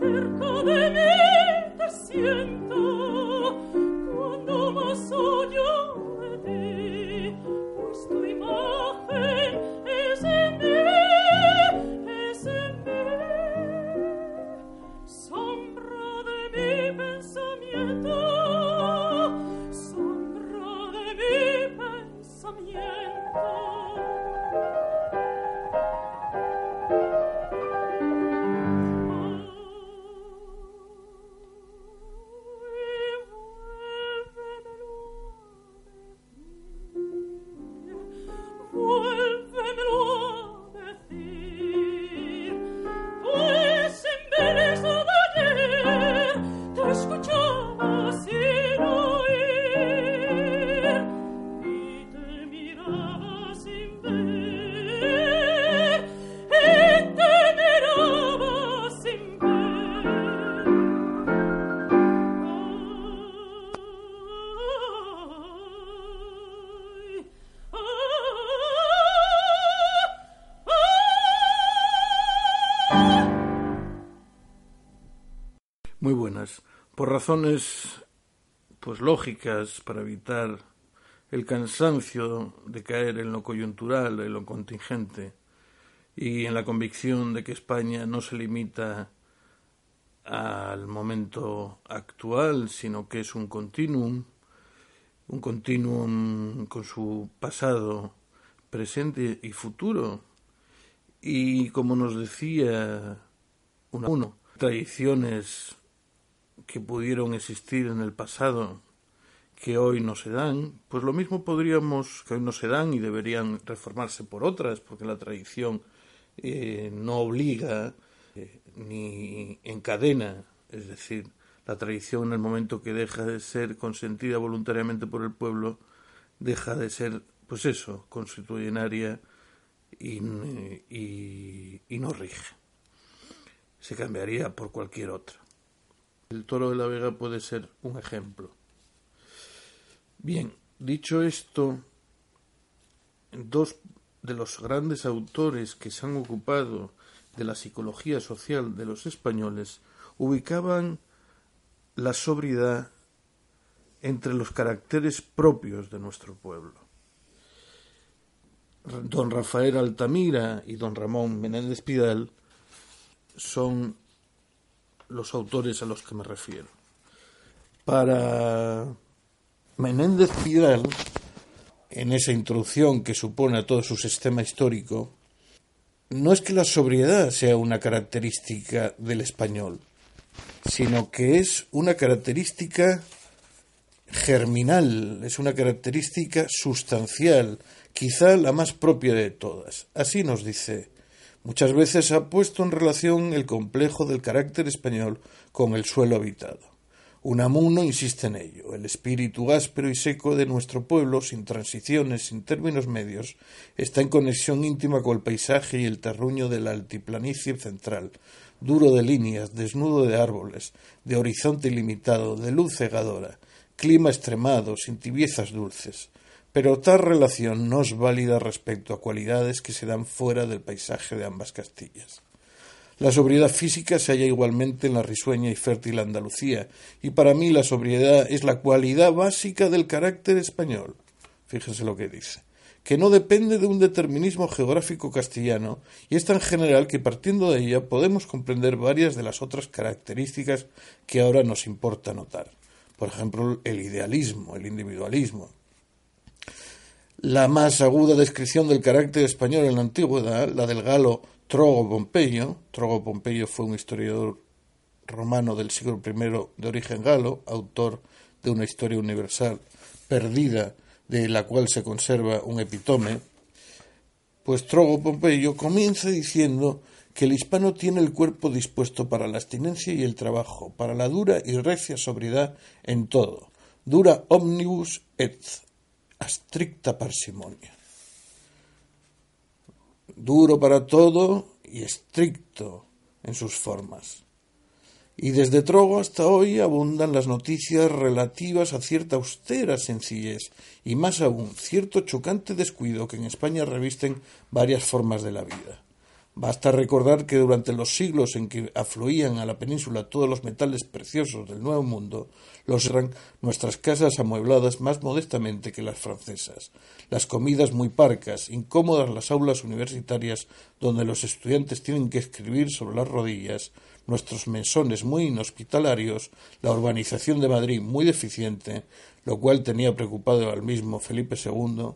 cerco de por razones pues lógicas para evitar el cansancio de caer en lo coyuntural, en lo contingente y en la convicción de que España no se limita al momento actual, sino que es un continuum, un continuum con su pasado, presente y futuro. Y como nos decía uno, tradiciones que pudieron existir en el pasado que hoy no se dan, pues lo mismo podríamos, que hoy no se dan y deberían reformarse por otras, porque la tradición eh, no obliga eh, ni encadena, es decir, la tradición en el momento que deja de ser consentida voluntariamente por el pueblo, deja de ser, pues eso, constitucionaria y, y, y no rige. Se cambiaría por cualquier otra. El toro de la Vega puede ser un ejemplo. Bien, dicho esto, dos de los grandes autores que se han ocupado de la psicología social de los españoles ubicaban la sobriedad entre los caracteres propios de nuestro pueblo. Don Rafael Altamira y don Ramón Menéndez Pidal son los autores a los que me refiero. Para Menéndez Pidal, en esa introducción que supone a todo su sistema histórico, no es que la sobriedad sea una característica del español, sino que es una característica germinal, es una característica sustancial, quizá la más propia de todas. Así nos dice Muchas veces ha puesto en relación el complejo del carácter español con el suelo habitado. Unamuno insiste en ello. El espíritu áspero y seco de nuestro pueblo, sin transiciones, sin términos medios, está en conexión íntima con el paisaje y el terruño de la altiplanicie central, duro de líneas, desnudo de árboles, de horizonte ilimitado, de luz cegadora, clima extremado, sin tibiezas dulces pero tal relación no es válida respecto a cualidades que se dan fuera del paisaje de ambas Castillas. La sobriedad física se halla igualmente en la risueña y fértil Andalucía, y para mí la sobriedad es la cualidad básica del carácter español. Fíjense lo que dice que no depende de un determinismo geográfico castellano y es tan general que partiendo de ella podemos comprender varias de las otras características que ahora nos importa notar. Por ejemplo, el idealismo, el individualismo, la más aguda descripción del carácter español en la antigüedad, la del galo Trogo Pompeyo. Trogo Pompeyo fue un historiador romano del siglo I de origen galo, autor de una historia universal perdida de la cual se conserva un epitome. Pues Trogo Pompeyo comienza diciendo que el hispano tiene el cuerpo dispuesto para la abstinencia y el trabajo, para la dura y recia sobriedad en todo. Dura omnibus et estricta parsimonia. Duro para todo y estricto en sus formas. Y desde Trogo hasta hoy abundan las noticias relativas a cierta austera sencillez y más aún cierto chocante descuido que en España revisten varias formas de la vida. Basta recordar que durante los siglos en que afluían a la península todos los metales preciosos del Nuevo Mundo, los eran nuestras casas amuebladas más modestamente que las francesas, las comidas muy parcas, incómodas las aulas universitarias donde los estudiantes tienen que escribir sobre las rodillas, nuestros mesones muy inhospitalarios, la urbanización de Madrid muy deficiente, lo cual tenía preocupado al mismo Felipe II,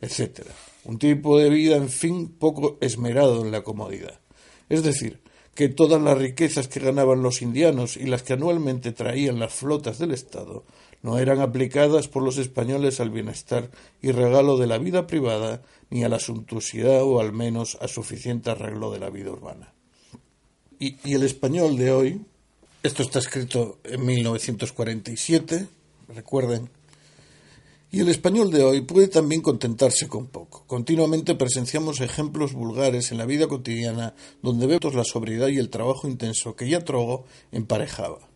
etc. Un tipo de vida, en fin, poco esmerado en la comodidad. Es decir, que todas las riquezas que ganaban los indianos y las que anualmente traían las flotas del Estado no eran aplicadas por los españoles al bienestar y regalo de la vida privada, ni a la suntuosidad o al menos a suficiente arreglo de la vida urbana. Y, y el español de hoy, esto está escrito en 1947, recuerden, y el español de hoy puede también contentarse con poco. Continuamente presenciamos ejemplos vulgares en la vida cotidiana donde vemos la sobriedad y el trabajo intenso que ya Trogo emparejaba.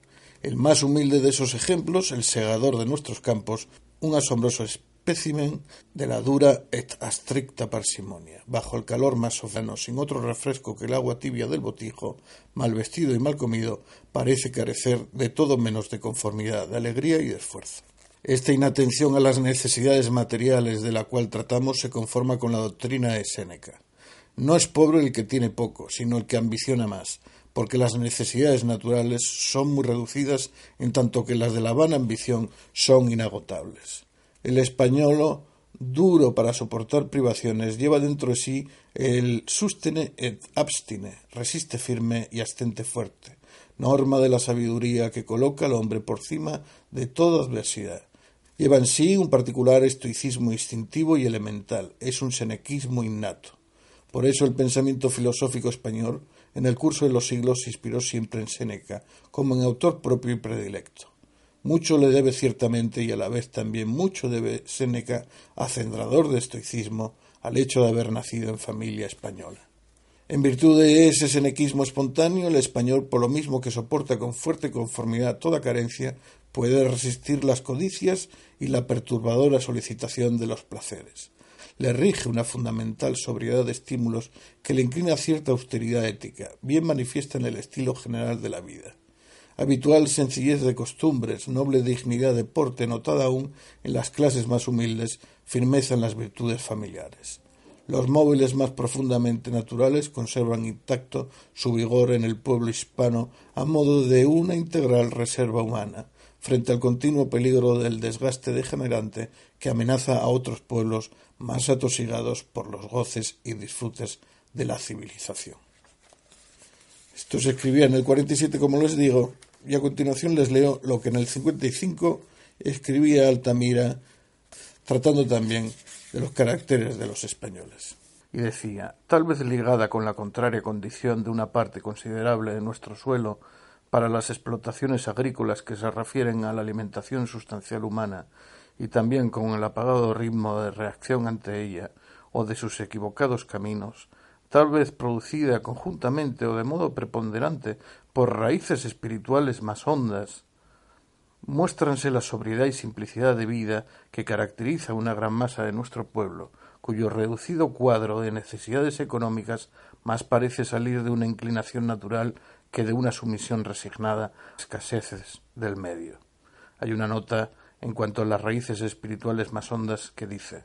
El más humilde de esos ejemplos, el segador de nuestros campos, un asombroso espécimen de la dura et astricta parsimonia. Bajo el calor más sofano, sin otro refresco que el agua tibia del botijo, mal vestido y mal comido, parece carecer de todo menos de conformidad, de alegría y de esfuerzo. Esta inatención a las necesidades materiales de la cual tratamos se conforma con la doctrina de Séneca. No es pobre el que tiene poco, sino el que ambiciona más, porque las necesidades naturales son muy reducidas en tanto que las de la vana ambición son inagotables. El español, duro para soportar privaciones, lleva dentro de sí el sustene et abstine, resiste firme y astente fuerte, norma de la sabiduría que coloca al hombre por cima de toda adversidad. Lleva en sí un particular estoicismo instintivo y elemental, es un senequismo innato. Por eso el pensamiento filosófico español en el curso de los siglos se inspiró siempre en Séneca, como en autor propio y predilecto. Mucho le debe ciertamente y a la vez también mucho debe Séneca, acendrador de estoicismo, al hecho de haber nacido en familia española. En virtud de ese senequismo espontáneo, el español, por lo mismo que soporta con fuerte conformidad toda carencia, puede resistir las codicias y la perturbadora solicitación de los placeres le rige una fundamental sobriedad de estímulos que le inclina a cierta austeridad ética, bien manifiesta en el estilo general de la vida. Habitual sencillez de costumbres, noble dignidad de porte, notada aún en las clases más humildes, firmeza en las virtudes familiares. Los móviles más profundamente naturales conservan intacto su vigor en el pueblo hispano a modo de una integral reserva humana, frente al continuo peligro del desgaste degenerante que amenaza a otros pueblos más atosigados por los goces y disfrutes de la civilización. Esto se escribía en el 47, como les digo, y a continuación les leo lo que en el 55 escribía Altamira, tratando también de los caracteres de los españoles. Y decía, tal vez ligada con la contraria condición de una parte considerable de nuestro suelo para las explotaciones agrícolas que se refieren a la alimentación sustancial humana y también con el apagado ritmo de reacción ante ella o de sus equivocados caminos, tal vez producida conjuntamente o de modo preponderante por raíces espirituales más hondas, muéstranse la sobriedad y simplicidad de vida que caracteriza una gran masa de nuestro pueblo, cuyo reducido cuadro de necesidades económicas más parece salir de una inclinación natural que de una sumisión resignada a las escaseces del medio. Hay una nota en cuanto a las raíces espirituales más hondas que dice.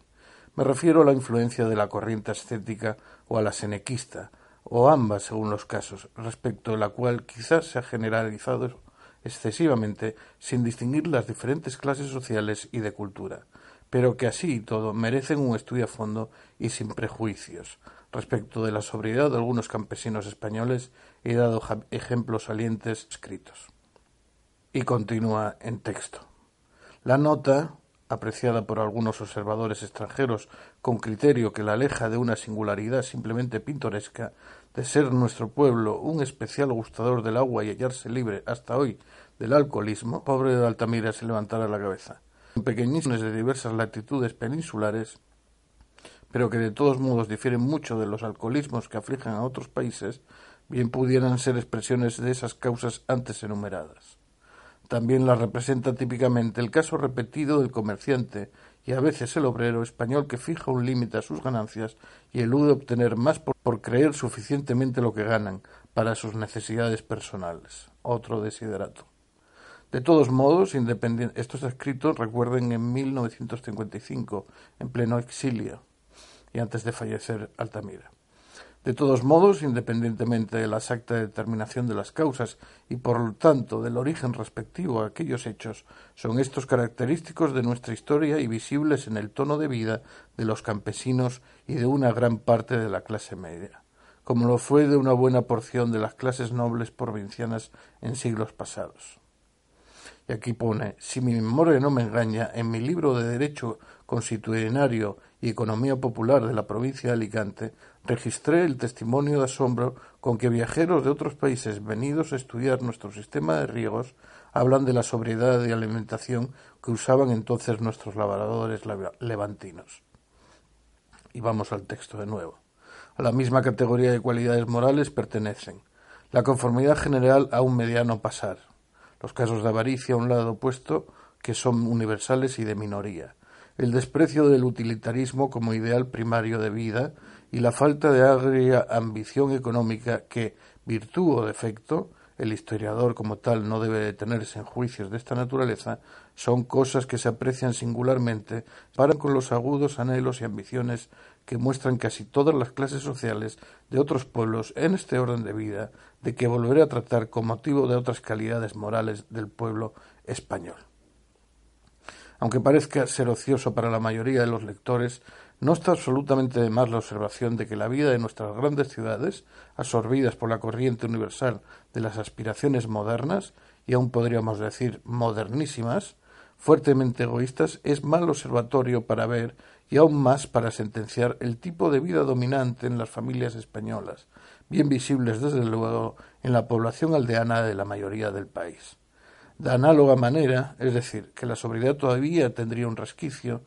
Me refiero a la influencia de la corriente ascética o a la senequista, o ambas según los casos, respecto de la cual quizás se ha generalizado excesivamente sin distinguir las diferentes clases sociales y de cultura, pero que así y todo merecen un estudio a fondo y sin prejuicios. Respecto de la sobriedad de algunos campesinos españoles he dado ejemplos salientes escritos. Y continúa en texto. La nota, apreciada por algunos observadores extranjeros con criterio que la aleja de una singularidad simplemente pintoresca, de ser nuestro pueblo un especial gustador del agua y hallarse libre hasta hoy del alcoholismo, pobre de Altamira se levantara la cabeza. En pequeñísimos de diversas latitudes peninsulares, pero que de todos modos difieren mucho de los alcoholismos que afligen a otros países, bien pudieran ser expresiones de esas causas antes enumeradas. También la representa típicamente el caso repetido del comerciante y a veces el obrero español que fija un límite a sus ganancias y elude obtener más por, creer suficientemente lo que ganan para sus necesidades personales. Otro desiderato. De todos modos, independiente, esto está escrito, recuerden, en 1955, en pleno exilio y antes de fallecer Altamira. De todos modos, independientemente de la exacta determinación de las causas y por lo tanto del origen respectivo a aquellos hechos, son estos característicos de nuestra historia y visibles en el tono de vida de los campesinos y de una gran parte de la clase media, como lo fue de una buena porción de las clases nobles provincianas en siglos pasados. Y aquí pone, si mi memoria no me engaña, en mi libro de Derecho Constitucionario y Economía Popular de la provincia de Alicante, registré el testimonio de asombro con que viajeros de otros países venidos a estudiar nuestro sistema de riegos hablan de la sobriedad de alimentación que usaban entonces nuestros labradores levantinos. Y vamos al texto de nuevo. A la misma categoría de cualidades morales pertenecen la conformidad general a un mediano pasar, los casos de avaricia a un lado opuesto que son universales y de minoría, el desprecio del utilitarismo como ideal primario de vida y la falta de agria ambición económica que, virtud o defecto, el historiador como tal no debe detenerse en juicios de esta naturaleza, son cosas que se aprecian singularmente para con los agudos anhelos y ambiciones que muestran casi todas las clases sociales de otros pueblos en este orden de vida, de que volveré a tratar con motivo de otras calidades morales del pueblo español. Aunque parezca ser ocioso para la mayoría de los lectores, no está absolutamente de más la observación de que la vida de nuestras grandes ciudades, absorbidas por la corriente universal de las aspiraciones modernas, y aún podríamos decir modernísimas, fuertemente egoístas, es mal observatorio para ver y aún más para sentenciar el tipo de vida dominante en las familias españolas, bien visibles desde luego en la población aldeana de la mayoría del país. De análoga manera, es decir, que la sobriedad todavía tendría un resquicio,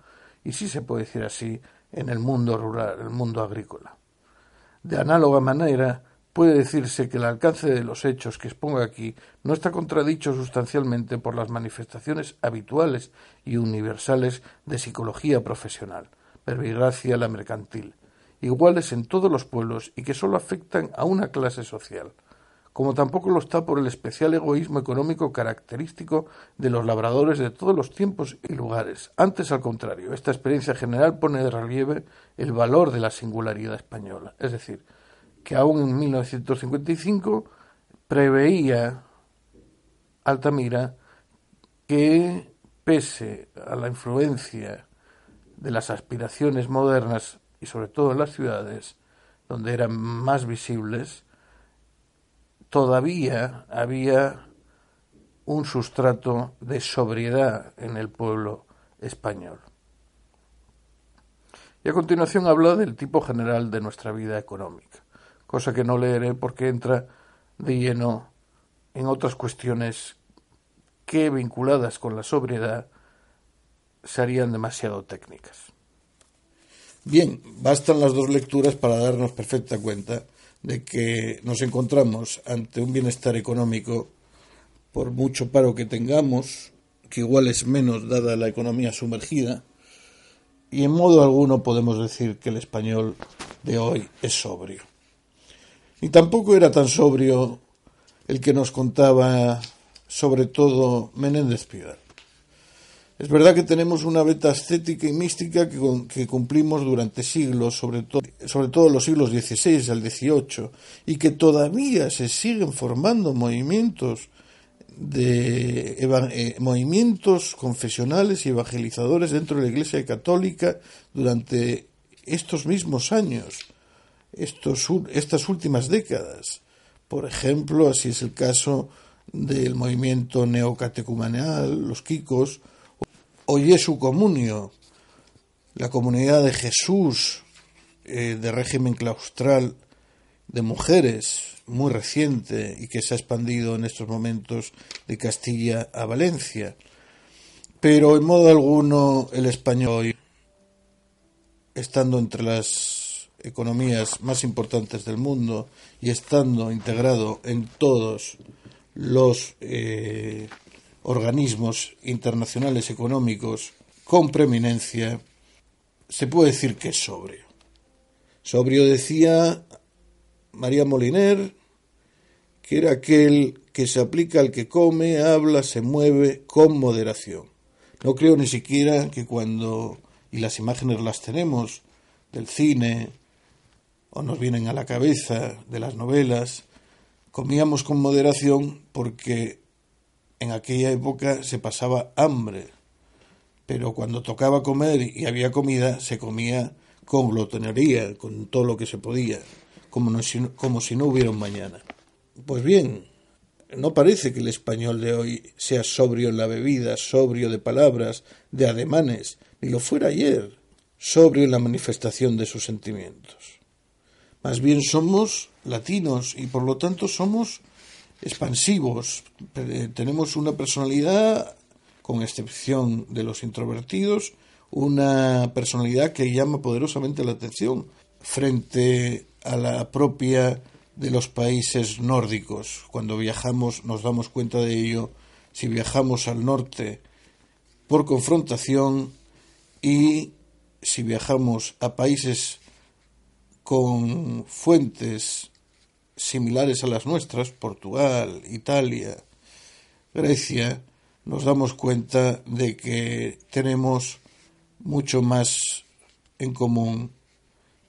y si se puede decir así, en el mundo rural, el mundo agrícola. De análoga manera, puede decirse que el alcance de los hechos que expongo aquí no está contradicho sustancialmente por las manifestaciones habituales y universales de psicología profesional, verbigracia la mercantil, iguales en todos los pueblos y que sólo afectan a una clase social, como tampoco lo está por el especial egoísmo económico característico de los labradores de todos los tiempos y lugares. Antes, al contrario, esta experiencia general pone de relieve el valor de la singularidad española, es decir, que aún en 1955 preveía Altamira que, pese a la influencia de las aspiraciones modernas y sobre todo en las ciudades, donde eran más visibles, todavía había un sustrato de sobriedad en el pueblo español. Y a continuación habla del tipo general de nuestra vida económica, cosa que no leeré porque entra de lleno en otras cuestiones que vinculadas con la sobriedad serían demasiado técnicas. Bien, bastan las dos lecturas para darnos perfecta cuenta de que nos encontramos ante un bienestar económico, por mucho paro que tengamos, que igual es menos dada la economía sumergida, y en modo alguno podemos decir que el español de hoy es sobrio. Ni tampoco era tan sobrio el que nos contaba sobre todo Menéndez Pidal. Es verdad que tenemos una beta estética y mística que, cumplimos durante siglos, sobre, sobre todo los siglos XVI al XVIII, y que todavía se siguen formando movimientos de eh, movimientos confesionales y evangelizadores dentro de la Iglesia católica durante estos mismos años, estos, estas últimas décadas. Por ejemplo, así es el caso del movimiento neocatecumenal, los Kikos, o Jesu Comunio, la comunidad de Jesús eh, de régimen claustral de mujeres, muy reciente y que se ha expandido en estos momentos de Castilla a Valencia. Pero en modo alguno el español, estando entre las economías más importantes del mundo y estando integrado en todos los eh, organismos internacionales económicos con preeminencia, se puede decir que es sobrio. Sobrio decía María Moliner, que era aquel que se aplica al que come, habla, se mueve con moderación. No creo ni siquiera que cuando, y las imágenes las tenemos, del cine, o nos vienen a la cabeza de las novelas, comíamos con moderación porque en aquella época se pasaba hambre, pero cuando tocaba comer y había comida, se comía con glotonería, con todo lo que se podía, como, como si no hubiera un mañana. Pues bien, no parece que el español de hoy sea sobrio en la bebida, sobrio de palabras, de ademanes, ni lo fuera ayer, sobrio en la manifestación de sus sentimientos. Más bien somos latinos y por lo tanto somos expansivos, eh, tenemos una personalidad, con excepción de los introvertidos, una personalidad que llama poderosamente la atención frente a la propia de los países nórdicos. Cuando viajamos nos damos cuenta de ello si viajamos al norte por confrontación y si viajamos a países con fuentes similares a las nuestras, Portugal, Italia, Grecia, nos damos cuenta de que tenemos mucho más en común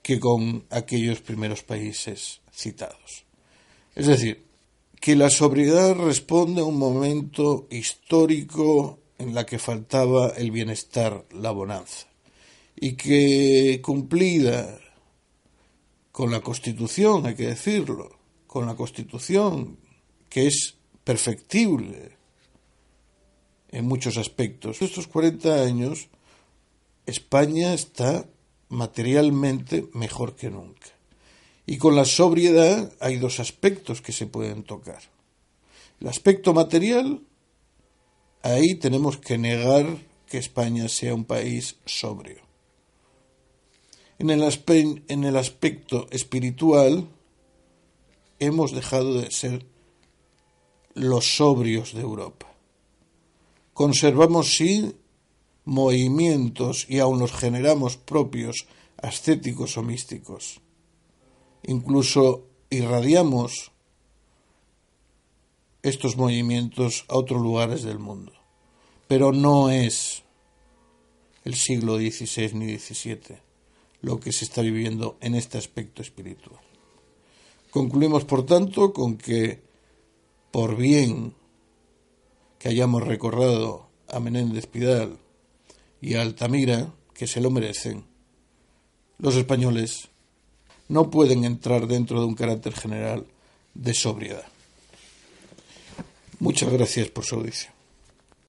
que con aquellos primeros países citados. Es decir, que la sobriedad responde a un momento histórico en la que faltaba el bienestar, la bonanza, y que cumplida con la Constitución, hay que decirlo, con la Constitución, que es perfectible en muchos aspectos. Estos 40 años, España está materialmente mejor que nunca. Y con la sobriedad hay dos aspectos que se pueden tocar. El aspecto material, ahí tenemos que negar que España sea un país sobrio. En el, en el aspecto espiritual, hemos dejado de ser los sobrios de Europa. Conservamos, sí, movimientos y aún los generamos propios, ascéticos o místicos. Incluso irradiamos estos movimientos a otros lugares del mundo. Pero no es el siglo XVI ni XVII lo que se está viviendo en este aspecto espiritual. Concluimos, por tanto, con que, por bien que hayamos recordado a Menéndez Pidal y a Altamira, que se lo merecen, los españoles no pueden entrar dentro de un carácter general de sobriedad. Muchas gracias por su audición.